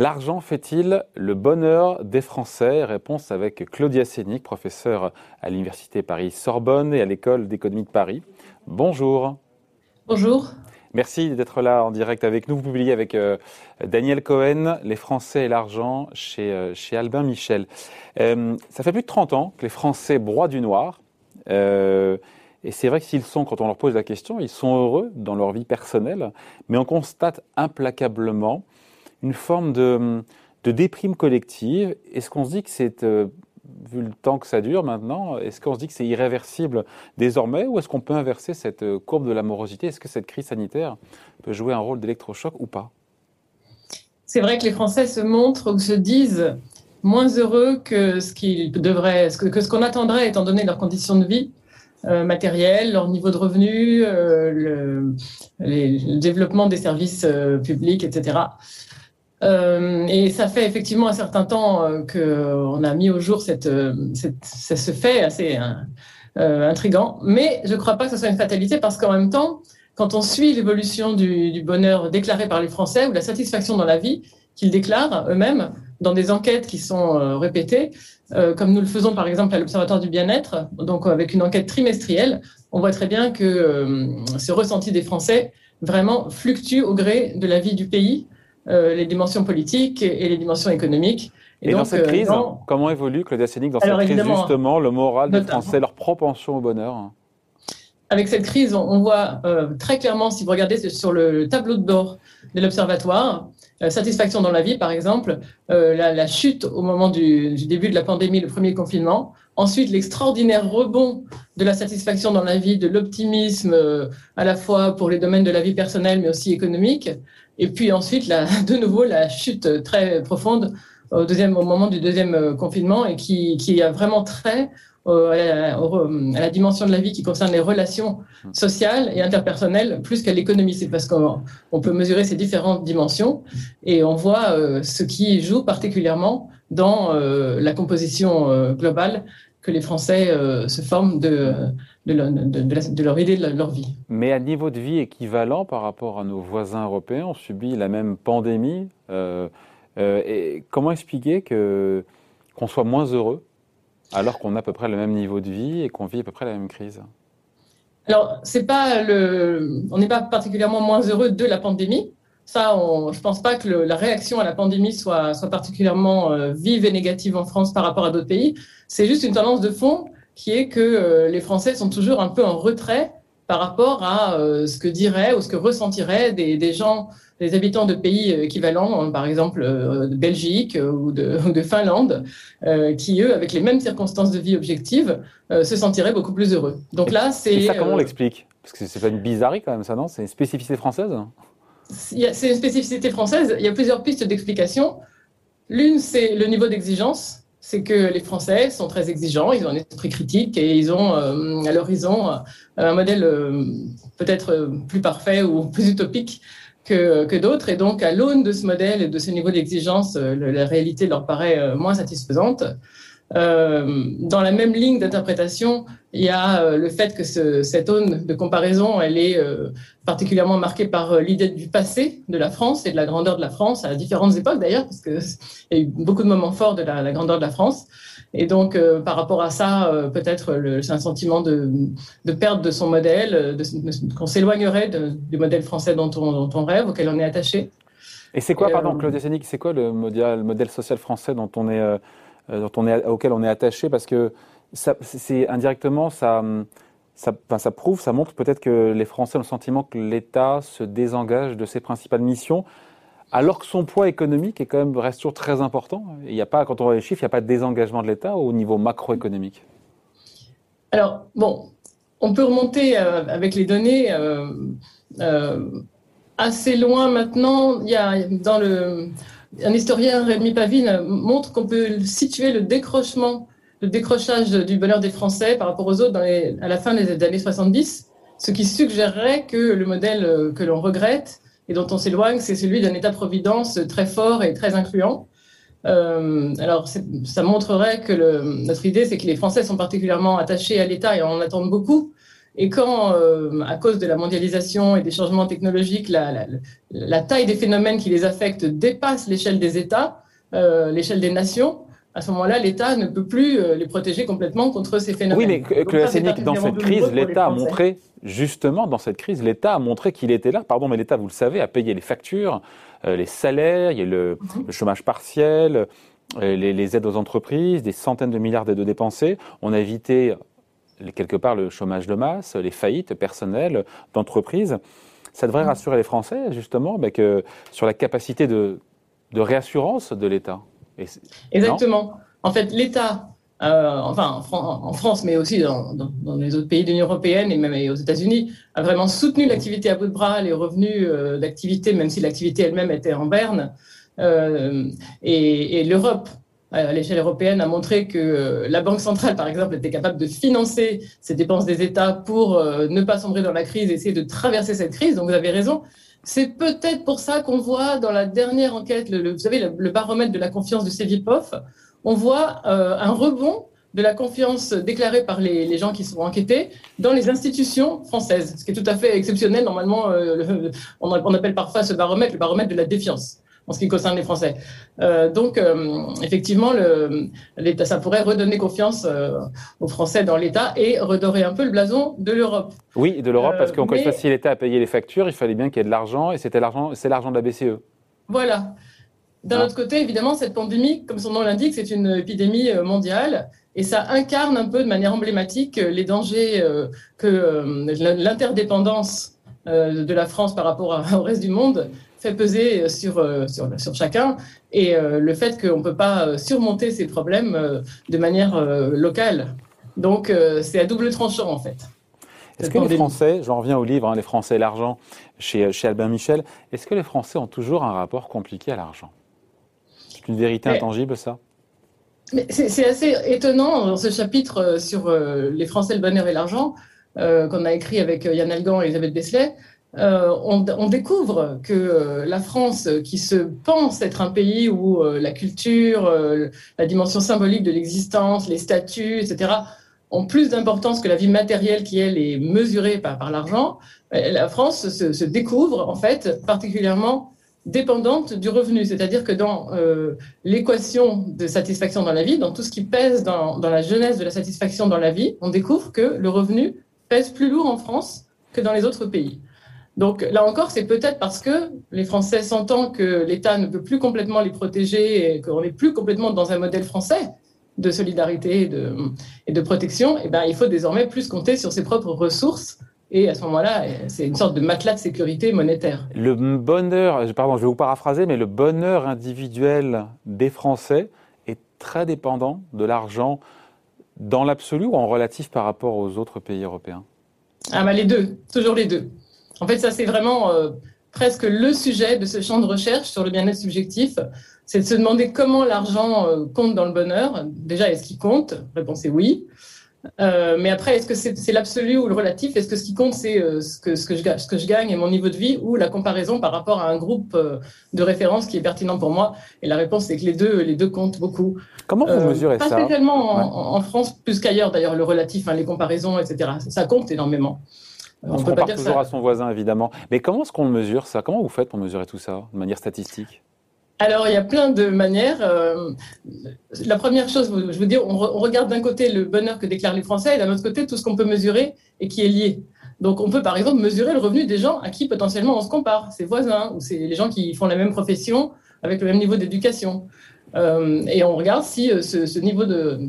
L'argent fait-il le bonheur des Français? Réponse avec Claudia Sénic, professeure à l'Université Paris-Sorbonne et à l'École d'économie de Paris. Bonjour. Bonjour. Merci d'être là en direct avec nous. Vous publiez avec euh, Daniel Cohen Les Français et l'argent chez, euh, chez Albin Michel. Euh, ça fait plus de 30 ans que les Français broient du noir. et c'est vrai que s'ils sont, quand on leur pose la question, ils sont heureux dans leur vie personnelle, mais on constate implacablement une forme de, déprime collective. Est-ce qu'on se dit que c'est vu le temps que ça dure maintenant, est-ce qu'on se dit que c'est irréversible désormais ou est-ce qu'on peut inverser cette euh, courbe de la morosité Est-ce que cette crise sanitaire peut jouer un rôle d'électrochoc ou pas? C'est vrai que les Français se montrent ou se disent moins heureux que ce qu'ils devraient, que ce qu'on attendrait étant donné leurs conditions de vie euh, matérielles, leur niveau de revenus, euh, le, développement des services publics, etc. Euh, et ça fait effectivement un certain temps euh, qu'on a mis au jour cette, euh, cette, ce fait assez euh, intrigant. Mais je ne crois pas que ce soit une fatalité parce qu'en même temps, quand on suit l'évolution du, du, bonheur déclaré par les Français ou la satisfaction dans la vie qu'ils déclarent eux-mêmes dans des enquêtes qui sont répétées, comme nous le faisons par exemple à l'Observatoire du bien-être, donc avec une enquête trimestrielle, on voit très bien que ce ressenti des Français vraiment fluctue au gré de la vie du pays les dimensions politiques et, les dimensions économiques. Et, dans cette euh, crise, comment évolue Claudia Sénic dans cette crise justement le moral des Français, leur propension au bonheur avec cette crise, on, voit euh, très clairement, si vous regardez sur le tableau de bord de l'Observatoire, satisfaction dans la vie, par exemple, la, chute au moment du, début de la pandémie, le premier confinement, ensuite l'extraordinaire rebond de la satisfaction dans la vie, de l'optimisme à la fois pour les domaines de la vie personnelle, mais aussi économique, et puis ensuite, la, de nouveau, la chute très profonde au, deuxième, au moment du deuxième euh, confinement et qui, qui a vraiment trait à la, à la, dimension de la vie qui concerne les relations sociales et interpersonnelles plus qu'à l'économie. C'est parce qu'on peut mesurer ces différentes dimensions et on voit euh, ce qui joue particulièrement dans euh, la composition globale que les Français se forment de, de, de, leur idée de leur vie. Mais à niveau de vie équivalent par rapport à nos voisins européens, on subit la même pandémie. Euh, euh, et comment expliquer que qu'on soit moins heureux alors qu'on a à peu près le même niveau de vie et qu'on vit à peu près la même crise Alors, c'est pas le, on n'est pas particulièrement moins heureux de la pandémie. Ça, je pense pas que la réaction à la pandémie soit, soit particulièrement euh, vive et négative en France par rapport à d'autres pays. C'est juste une tendance de fond qui est que euh, les Français sont toujours un peu en retrait par rapport à euh, ce que diraient ou ce que ressentiraient des, des gens, des habitants de pays équivalents, hein, par exemple de Belgique ou de, de Finlande, qui eux, avec les mêmes circonstances de vie objectives, se sentiraient beaucoup plus heureux. Donc là, c'est. ça, comment on l'explique? Parce que c'est pas une bizarrerie quand même, ça, non? C'est une spécificité française? C'est une spécificité française. Il y a plusieurs pistes d'explication. L'une, c'est le niveau d'exigence c'est que les Français sont très exigeants, ils ont un esprit critique et ils ont euh, à l'horizon euh, un modèle euh, peut-être plus parfait ou plus utopique que, que d'autres. Et donc, à l'aune de ce modèle et de ce niveau d'exigence, la réalité leur paraît moins satisfaisante. Euh, dans la même ligne d'interprétation, il y a euh, le fait que ce, cette aune de comparaison, elle est euh, particulièrement marquée par l'idée du passé de la France et de la grandeur de la France à différentes époques d'ailleurs, parce qu'il y a eu beaucoup de moments forts de la, la grandeur de la France. Et donc, par rapport à ça, peut-être c'est un sentiment de, de, perte de son modèle, qu'on s'éloignerait du modèle français dont on, dont on, rêve, auquel on est attaché. Et c'est quoi, pardon, Claudia Sénic, c'est quoi le modèle, le modèle social français dont on est euh, dont on est, auquel on est attaché, parce que c'est indirectement, ça, ça, ça, prouve, ça montre peut-être que les Français ont le sentiment que l'État se désengage de ses principales missions, alors que son poids économique est quand même reste toujours très important. Il n'y a pas, quand on voit les chiffres, il n'y a pas de désengagement de l'État au niveau macroéconomique. Alors bon, on peut remonter euh, avec les données euh, assez loin maintenant. Il y a dans le un historien, Rémi Pavine, montre qu'on peut situer le décrochement, le décrochage du bonheur des Français par rapport aux autres à la fin des années 70, ce qui suggérerait que le modèle euh, que l'on regrette et dont on s'éloigne, c'est celui d'un État-providence très fort et très incluant. Euh, alors, ça montrerait que notre idée, c'est que les Français sont particulièrement attachés à l'État et en attendent beaucoup, Et quand, euh, à cause de la mondialisation et des changements technologiques, la, la, taille des phénomènes qui les affectent dépasse l'échelle des États, euh, l'échelle des nations, à ce moment-là, l'État ne peut plus euh, les protéger complètement contre ces phénomènes. Oui, mais que, que dans cette crise, l'État a montré, justement, dans cette crise, l'État a montré qu'il était là. Pardon, mais l'État, vous le savez, a payé les factures, les salaires, il y a le, mhm. le chômage partiel, les, les, aides aux entreprises, des centaines de milliards d'aides dépensées. On a évité quelque part le chômage de masse, les faillites personnelles d'entreprises. Ça devrait rassurer les Français, justement, bah, que, sur la capacité de, de réassurance de l'État. Exactement. En fait, l'État, euh, enfin en, France, mais aussi dans, dans, les autres pays de l'Union européenne et même aux États-Unis, a vraiment soutenu l'activité à bout de bras, les revenus euh, d'activité, même si l'activité elle-même était en berne. Euh, et l'Europe à l'échelle européenne a montré que euh, la Banque centrale, par exemple, était capable de financer ces dépenses des États pour euh, ne pas sombrer dans la crise, essayer de traverser cette crise. Donc vous avez raison. C'est peut-être pour ça qu'on voit dans la dernière enquête, le, vous savez, le, baromètre de la confiance du CEVIPOF, on voit euh, un rebond de la confiance déclarée par les, gens qui sont enquêtés dans les institutions françaises, ce qui est tout à fait exceptionnel. Normalement, on appelle parfois ce baromètre le baromètre de la défiance en ce qui concerne les Français. Euh, donc, euh, effectivement, l'État, ça pourrait redonner confiance euh, aux Français dans l'État et redorer un peu le blason de l'Europe. Oui, de l'Europe, parce qu'encore une fois, si l'État a payé les factures, il fallait bien qu'il y ait de l'argent, et c'était l'argent, c'est l'argent de la BCE. Voilà. D'un autre côté, évidemment, cette pandémie, comme son nom l'indique, c'est une épidémie mondiale. Et ça incarne un peu de manière emblématique les dangers que l'interdépendance de la France par rapport au reste du monde fait peser sur, euh, sur, sur chacun et euh, le fait qu'on ne peut pas euh, surmonter ces problèmes de manière locale. Donc c'est à double tranchant en fait. Est-ce que les Français, j'en reviens au livre, hein, Les Français et l'argent, chez, chez Albin Michel, est-ce que les Français ont toujours un rapport compliqué à l'argent? C'est une vérité intangible, ça? C'est assez étonnant dans ce chapitre sur les Français, le bonheur et l'argent, qu'on a écrit avec Yann Algan et Elisabeth Besselet. Euh, on, découvre que euh, la France, qui se pense être un pays où euh, la culture, la dimension symbolique de l'existence, les statuts, etc., ont plus d'importance que la vie matérielle qui, elle, est mesurée par, l'argent, la France se, découvre, en fait, particulièrement dépendante du revenu. C'est-à-dire que dans l'équation de satisfaction dans la vie, dans tout ce qui pèse dans, dans la jeunesse de la satisfaction dans la vie, on découvre que le revenu pèse plus lourd en France que dans les autres pays. Donc là encore, c'est peut-être parce que les Français sentant que l'État ne peut plus complètement les protéger et qu'on n'est plus complètement dans un modèle français de solidarité et de, protection, eh ben, il faut désormais plus compter sur ses propres ressources. Et à ce moment-là, c'est une sorte de matelas de sécurité monétaire. Le bonheur, pardon, je vais vous paraphraser, mais le bonheur individuel des Français est très dépendant de l'argent dans l'absolu ou en relatif par rapport aux autres pays européens? Ah bah les deux, toujours les deux. En fait, ça, c'est vraiment euh, presque le sujet de ce champ de recherche sur le bien-être subjectif. C'est de se demander comment l'argent euh, compte dans le bonheur. Déjà, est-ce qu'il compte? Réponse est oui. Euh, mais après, est-ce que c'est l'absolu ou le relatif? Est-ce que ce qui compte, c'est ce, que, ce, que je, ce que je gagne et mon niveau de vie ou la comparaison par rapport à un groupe de référence qui est pertinent pour moi? Et la réponse, c'est que les deux, les deux comptent beaucoup. Comment vous mesurez ça? Pas spécialement en, France, plus qu'ailleurs d'ailleurs, le relatif, hein, les comparaisons, etc. Ça compte énormément. On, se compare toujours à son voisin, évidemment. Mais comment est-ce qu'on mesure ça? Comment vous faites pour mesurer tout ça de manière statistique? Alors, il y a plein de manières. Euh, la première chose, je veux dire, on, regarde d'un côté le bonheur que déclarent les Français et d'un autre côté tout ce qu'on peut mesurer et qui est lié. Donc, on peut par exemple mesurer le revenu des gens à qui potentiellement on se compare, ses voisins ou c'est les gens qui font la même profession avec le même niveau d'éducation. Euh, et on regarde si euh, ce, niveau de,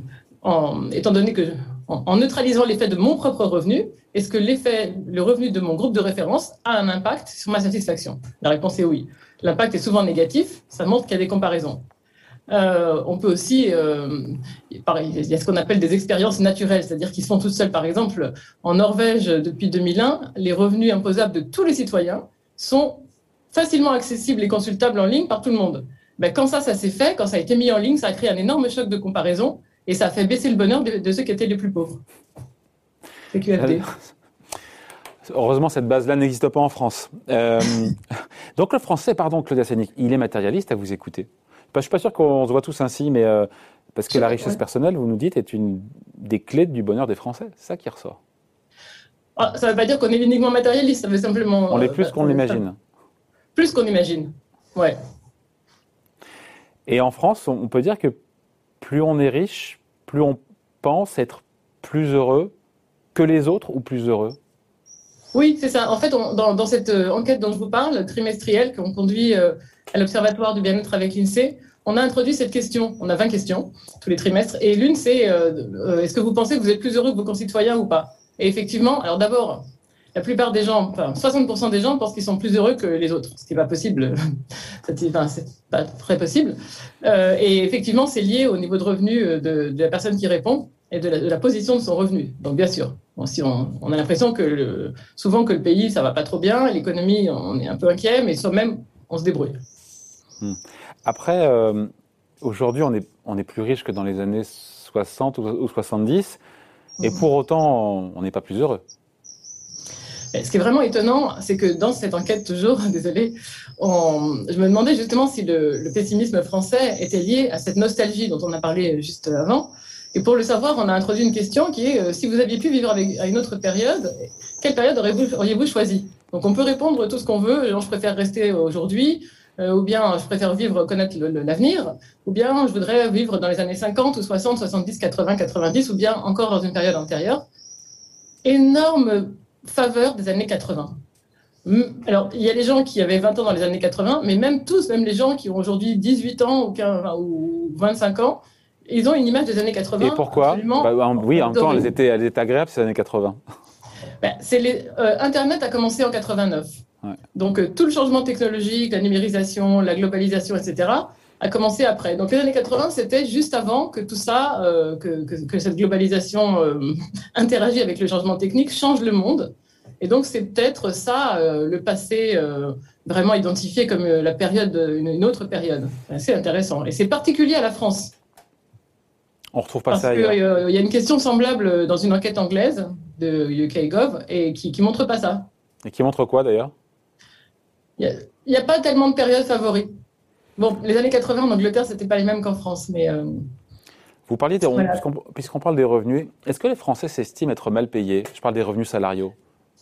étant donné que en, neutralisant l'effet de mon propre revenu, est-ce que l'effet, le revenu de mon groupe de référence a un impact sur ma satisfaction? La réponse est oui. L'impact est souvent négatif, ça montre qu'il y a des comparaisons. Euh, on peut aussi, euh, il y a ce qu'on appelle des expériences naturelles, c'est-à-dire qu'ils se font toutes seules. Par exemple, en Norvège, depuis 2001, les revenus imposables de tous les citoyens sont facilement accessibles et consultables en ligne par tout le monde. Ben, quand ça, ça s'est fait, quand ça a été mis en ligne, ça a créé un énorme choc de comparaison et ça fait baisser le bonheur de, ceux qui étaient les plus pauvres. QFD. Heureusement, cette base-là n'existe pas en France. Euh, donc le français, pardon, Claudia Sénic, il est matérialiste à vous écouter. Je ne suis pas sûr qu'on se voit tous ainsi, mais euh, parce que la richesse personnelle, vous nous dites, est une des clés du bonheur des Français. C'est ça qui ressort. ah, Ça ne veut pas dire qu'on est uniquement matérialiste, ça veut simplement. On est plus qu'on l'imagine. Plus qu'on imagine, ouais. Et en France, on peut dire que plus on est riche, plus on pense être plus heureux que les autres ou plus heureux Oui, c'est ça. En fait, dans, cette euh, enquête dont je vous parle, trimestrielle, qu'on conduit euh, à l'Observatoire du bien-être avec l'INSEE, on a introduit cette question. On a 20 questions tous les trimestres. Et l'une, c'est euh, est-ce que vous pensez que vous êtes plus heureux que vos concitoyens ou pas? Et effectivement, alors d'abord, la plupart des gens, enfin 60% des gens pensent qu'ils sont plus heureux que les autres, ce qui n'est pas possible, enfin, c'est pas très possible. Euh, et effectivement, c'est lié au niveau de revenu euh, de, la personne qui répond et de la, position de son revenu. Donc bien sûr, si on, a l'impression que souvent que le pays ça va pas trop bien, l'économie on est un peu inquiet, mais soi-même on se débrouille. Hmm. Après, euh, aujourd'hui on est on est plus riche que dans les années 60 ou 70, et hmm. pour autant on n'est pas plus heureux. Ce qui est vraiment étonnant, c'est que dans cette enquête, toujours, désolé, je me demandais justement si le, pessimisme français était lié à cette nostalgie dont on a parlé juste avant. Et pour le savoir, on a introduit une question qui est euh, si vous aviez pu vivre avec, à une autre période, quelle période auriez-vous choisi? Donc on peut répondre tout ce qu'on veut. je préfère rester aujourd'hui, euh, ou bien je préfère vivre, connaître l'avenir, ou bien je voudrais vivre dans les années 50 ou 60, 70, 80, 90, ou bien encore dans une période antérieure. Énorme faveur des années 80. Alors, il y a les gens qui avaient 20 ans dans les années 80, mais même tous, même les gens qui ont aujourd'hui 18 ans ou, 15, ou 25 ans, ils ont une image des années 80. Et pourquoi? Bah, Oui, en même temps, elles étaient, elles étaient agréables ces années 80. Ben, les, euh, Internet a commencé en 89. Donc, euh, tout le changement technologique, la numérisation, la globalisation, etc., a commencé après. Donc les années 80, c'était juste avant que tout ça, euh, que, que, cette globalisation euh, interagit avec le changement technique, change le monde. Et donc c'est peut-être ça, euh, le passé vraiment identifié comme la période, une, autre période. C'est intéressant. Et c'est particulier à la France. On retrouve pas Parce ça. Il y a une question semblable dans une enquête anglaise de UKGov et qui, qui montre pas ça. Et qui montre quoi d'ailleurs? Il n'y a, a, pas tellement de périodes favoris. Bon, les années 80 en Angleterre, c'était pas les mêmes qu'en France, mais. Euh, Vous parliez des puisqu'on parle des revenus, est-ce que les Français s'estiment être mal payés? Je parle des revenus salariaux.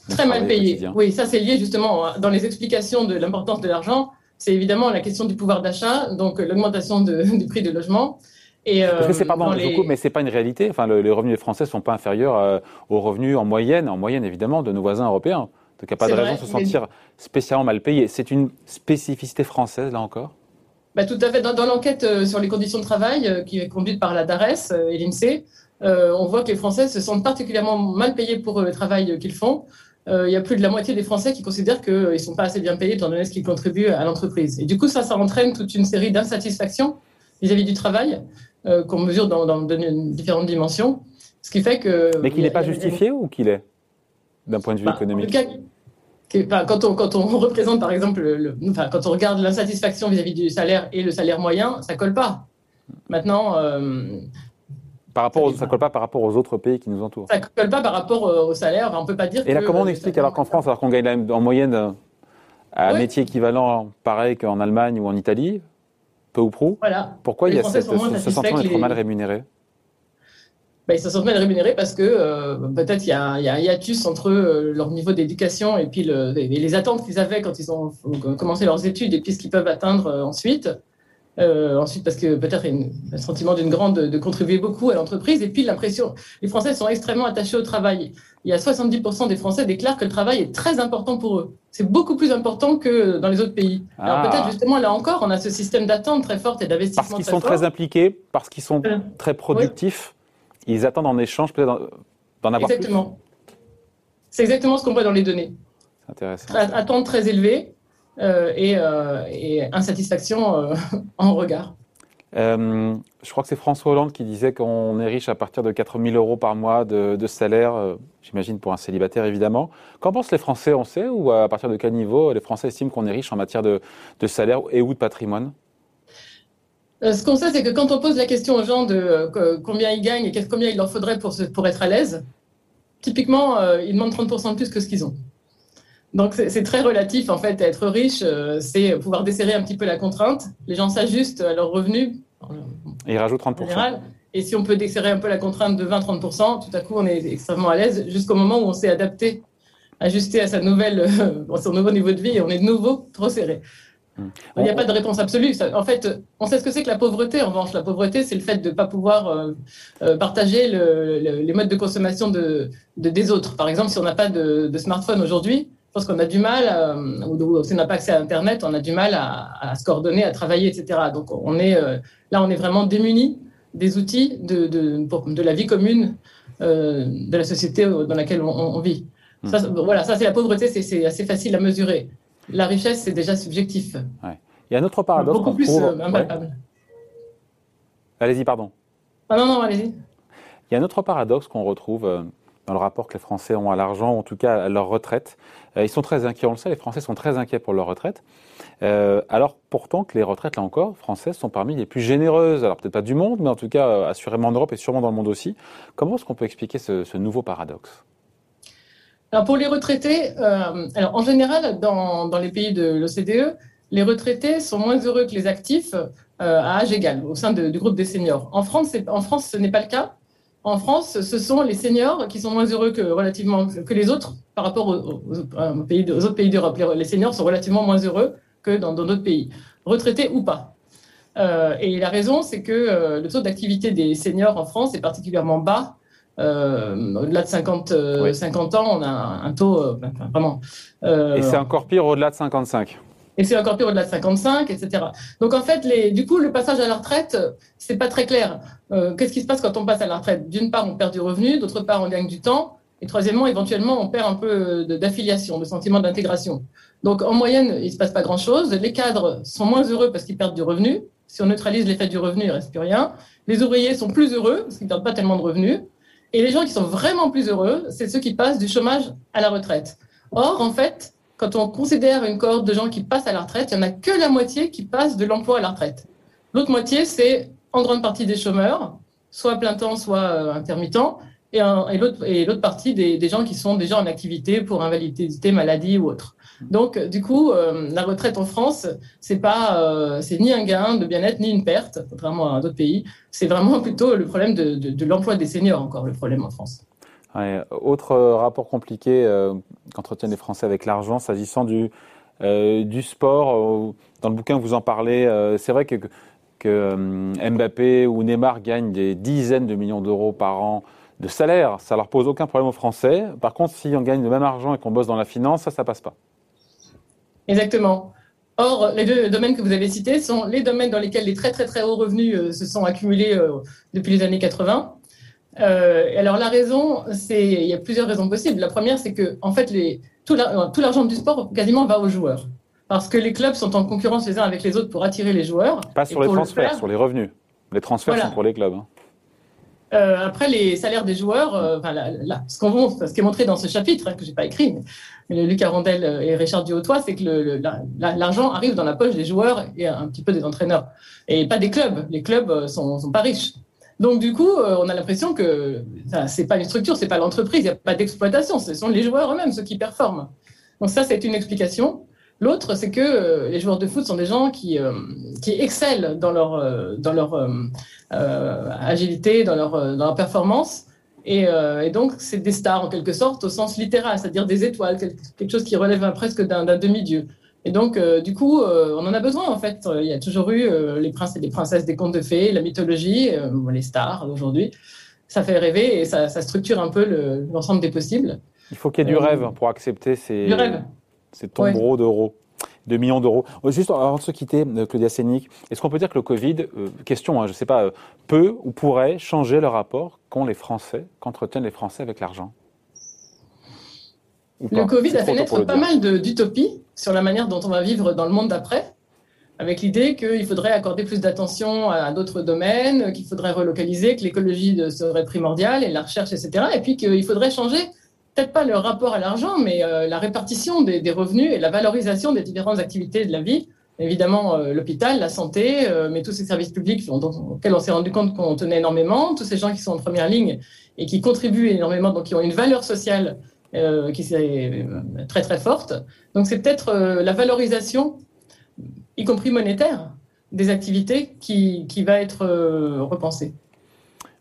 Très mal payés. Oui, ça c'est lié justement dans les explications de l'importance de l'argent. C'est évidemment la question du pouvoir d'achat, donc l'augmentation du prix du logement. Et Parce que c'est pardon, les... mais c'est pas une réalité. Enfin, les revenus des Français sont pas inférieurs euh, aux revenus en moyenne, en moyenne évidemment, de nos voisins européens. Donc il n'y a pas de raison de se sentir spécialement mal payé. C'est une spécificité française là encore? Bah, tout à fait. Dans, l'enquête euh, sur les conditions de travail euh, qui est conduite par la DARES euh, et l'INSEE, on voit que les Français se sentent particulièrement mal payés pour le travail qu'ils font. il y a plus de la moitié des Français qui considèrent qu'ils ne sont pas assez bien payés étant donné ce qu'ils contribuent à l'entreprise. Et du coup, ça, ça entraîne toute une série d'insatisfactions vis-à-vis du travail qu'on mesure dans, différentes dimensions. Ce qui fait que. Mais qu'il n'est pas justifié ou qu'il est D'un point de vue bah, économique? Quand, on, quand on représente, par exemple, le, enfin, quand on regarde l'insatisfaction vis-à-vis du salaire et le salaire moyen, ça colle pas. Maintenant. Euh, par rapport ça colle pas par rapport aux autres pays qui nous entourent. Ça colle pas par rapport au salaire. On peut pas dire. Et là, comment on explique alors qu'en France, alors qu'on gagne en moyenne euh, un métier équivalent, pareil qu'en Allemagne ou en Italie, peu ou prou, voilà. pourquoi il y a ce sentiment d'être mal rémunéré? Bah, ils se sentent mal rémunérés parce que euh, peut-être il y, a un hiatus entre euh, leur niveau d'éducation et puis les attentes qu'ils avaient quand ils ont commencé leurs études et puis ce qu'ils peuvent atteindre euh, ensuite. ensuite, parce que peut-être il y a un sentiment d'une grande de contribuer beaucoup à l'entreprise et puis l'impression. Les Français sont extrêmement attachés au travail. Il y a 70% des Français déclarent que le travail est très important pour eux. C'est beaucoup plus important que dans les autres pays. Alors ah. peut-être justement là encore, on a ce système d'attente très forte et d'investissement. Parce qu'ils sont très impliqués, parce qu'ils sont très productifs ils attendent en échange peut-être d'en avoir exactement. C'est exactement ce qu'on voit dans les données. Intéressant. Attente très élevée euh, euh, et, insatisfaction euh, en regard. je crois que c'est François Hollande qui disait qu'on est riche à partir de 4000 euros par mois de, salaire, j'imagine pour un célibataire évidemment. Qu'en pensent les Français, on sait, ou à partir de quel niveau les Français estiment qu'on est riche en matière de, de salaire et ou de patrimoine? Ce qu'on sait, c'est que quand on pose la question aux gens de euh, combien ils gagnent et combien il leur faudrait pour, pour être à l'aise, typiquement, euh, ils demandent 30% de plus que ce qu'ils ont. Donc c'est très relatif en fait. Être riche, c'est pouvoir desserrer un petit peu la contrainte. Les gens s'ajustent à leurs revenus. Et ils rajoutent 30%. Et si on peut desserrer un peu la contrainte de 20-30%, tout à coup, on est extrêmement à l'aise jusqu'au moment où on s'est adapté, ajusté à sa nouvelle, son nouveau niveau de vie et on est de nouveau trop serré. Il n'y a pas de réponse absolue. En fait, on sait ce que c'est que la pauvreté. En revanche, la pauvreté, c'est le fait de ne pas pouvoir euh, euh, partager les modes de consommation de, des autres. Par exemple, si on n'a pas de, smartphone aujourd'hui, je pense qu'on a du mal, euh, ou, si on n'a pas accès à Internet, on a du mal à, se coordonner, à travailler, etc. Donc, on est, là, on est vraiment démunis des outils de, de, la vie commune de la société dans laquelle on, vit. Hmm. Ça, voilà, ça c'est la pauvreté, c'est assez facile à mesurer la richesse, c'est déjà subjectif. Il y a un autre paradoxe qu'on trouve... Euh, allez-y, pardon. Ah non, non, allez-y. Il y a un autre paradoxe qu'on retrouve euh, dans le rapport que les Français ont à l'argent, en tout cas à leur retraite. Euh, ils sont très inquiets, on le sait, les Français sont très inquiets pour leur retraite. alors pourtant que les retraites, là encore, françaises sont parmi les plus généreuses, alors peut-être pas du monde, mais en tout cas assurément en Europe et sûrement dans le monde aussi. Comment est-ce qu'on peut expliquer ce nouveau paradoxe? Alors pour les retraités, euh, alors en général, dans, dans les pays de l'OCDE, les retraités sont moins heureux que les actifs euh, à âge égal au sein du groupe des seniors. En France, en France, ce n'est pas le cas. En France, ce sont les seniors qui sont moins heureux que relativement que les autres par rapport aux, pays aux autres pays d'Europe. Les, seniors sont relativement moins heureux que dans d'autres pays, retraités ou pas. Euh, et la raison, c'est que euh, le taux d'activité des seniors en France est particulièrement bas euh, au-delà de 50, 50 euh, ans, on a un taux euh, vraiment. et c'est encore pire au-delà de 55 et c'est encore pire au-delà de 55, etc. Donc en fait, les, du coup, le passage à la retraite, c'est pas très clair. Qu'est-ce qui se passe quand on passe à la retraite? D'une part, on perd du revenu, d'autre part, on gagne du temps, et troisièmement, éventuellement, on perd un peu d'affiliation, de, sentiment d'intégration. Donc en moyenne, il se passe pas grand-chose. Les cadres sont moins heureux parce qu'ils perdent du revenu. Si on neutralise l'effet du revenu, il reste plus rien. Les ouvriers sont plus heureux parce qu'ils perdent pas tellement de revenus. Et les gens qui sont vraiment plus heureux, c'est ceux qui passent du chômage à la retraite. Or, en fait, quand on considère une cohorte de gens qui passent à la retraite, il n'y en a que la moitié qui passe de l'emploi à la retraite. L'autre moitié, c'est en grande partie des chômeurs, soit plein temps, soit euh, intermittents, et, l'autre partie des, gens qui sont déjà en activité pour invalidité, maladie ou autre. Donc, du coup, euh, la retraite en France, c'est pas, euh, c'est ni un gain de bien-être ni une perte, contrairement à d'autres pays. C'est vraiment plutôt le problème de, l'emploi des seniors, encore le problème en France. autre euh, rapport compliqué qu'entretiennent les Français avec l'argent, s'agissant du, sport. Dans le bouquin, vous en parlez. c'est vrai que Mbappé ou Neymar gagnent des dizaines de millions d'euros par an de salaire. Ça leur pose aucun problème aux Français. Par contre, si on gagne le même argent et qu'on bosse dans la finance, ça, ça passe pas. Exactement. Or, les deux domaines que vous avez cités sont les domaines dans lesquels les très très très hauts revenus euh, se sont accumulés euh, depuis les années 80. Euh, alors la raison, c'est il y a plusieurs raisons possibles. La première, c'est que en fait, les, tout l'argent du sport quasiment va aux joueurs, parce que les clubs sont en concurrence les uns avec les autres pour attirer les joueurs. Pas sur les transferts, sur les revenus. Les transferts sont pour les clubs. Hein. Euh, après, les salaires des joueurs, euh, enfin, là, ce, qu'on, ce qui est montré dans ce chapitre, hein, que j'ai pas écrit, mais, Luc Arondel et Richard Duhautois, c'est que le, l'argent arrive dans la poche des joueurs et un petit peu des entraîneurs, et pas des clubs. Les clubs euh, sont, sont pas riches. Donc du coup, on a l'impression que c'est pas une structure, c'est pas l'entreprise, il n'y a pas d'exploitation, ce sont les joueurs eux-mêmes ceux qui performent. Donc ça, c'est une explication. L'autre, c'est que euh, les joueurs de foot sont des gens qui, euh, qui excellent dans leur, euh, dans leur agilité, dans leur, dans leur performance. Et, et donc, c'est des stars en quelque sorte au sens littéral, c'est-à-dire des étoiles, quelque chose qui relève presque d'un demi-dieu. Et donc, du coup, on en a besoin en fait. Il y a toujours eu les princes et les princesses des contes de fées, la mythologie, les stars d'aujourd'hui. Ça fait rêver et ça, ça structure un peu l'ensemble des possibles. Il faut qu'il y ait du rêve pour accepter ces, du rêve. C'est tombereaux d'euros de millions d'euros. Euh, juste avant de se quitter, euh, Claudia Sénic, est-ce qu'on peut dire que le Covid, euh, question, hein, je ne sais pas, peut ou pourrait changer le rapport qu'ont les Français, qu'entretiennent les Français avec l'argent? Le Covid a fait naître pas mal d'utopies sur la manière dont on va vivre dans le monde d'après, avec l'idée qu'il faudrait accorder plus d'attention à d'autres domaines, qu'il faudrait relocaliser, que l'écologie serait primordiale et la recherche, etc. Et puis qu'il faudrait changer peut-être pas le rapport à l'argent, mais euh, la répartition des, revenus et la valorisation des différentes activités de la vie. Évidemment, euh, l'hôpital, la santé, euh, mais tous ces services publics auxquels on s'est rendu compte qu'on tenait énormément, tous ces gens qui sont en première ligne et qui contribuent énormément, donc qui ont une valeur sociale qui est très très forte. Donc c'est peut-être la valorisation, y compris monétaire, des activités qui, qui va être repensée.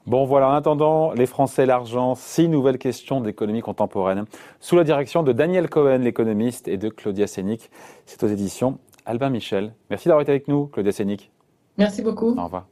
Bon, voilà, en attendant, les Français, l'argent, six nouvelles questions d'économie contemporaine, sous la direction de Daniel Cohen, l'économiste, et de Claudia Sénic. C'est aux éditions Albin Michel. Merci d'avoir été avec nous, Claudia Sénic. Merci beaucoup. Au revoir.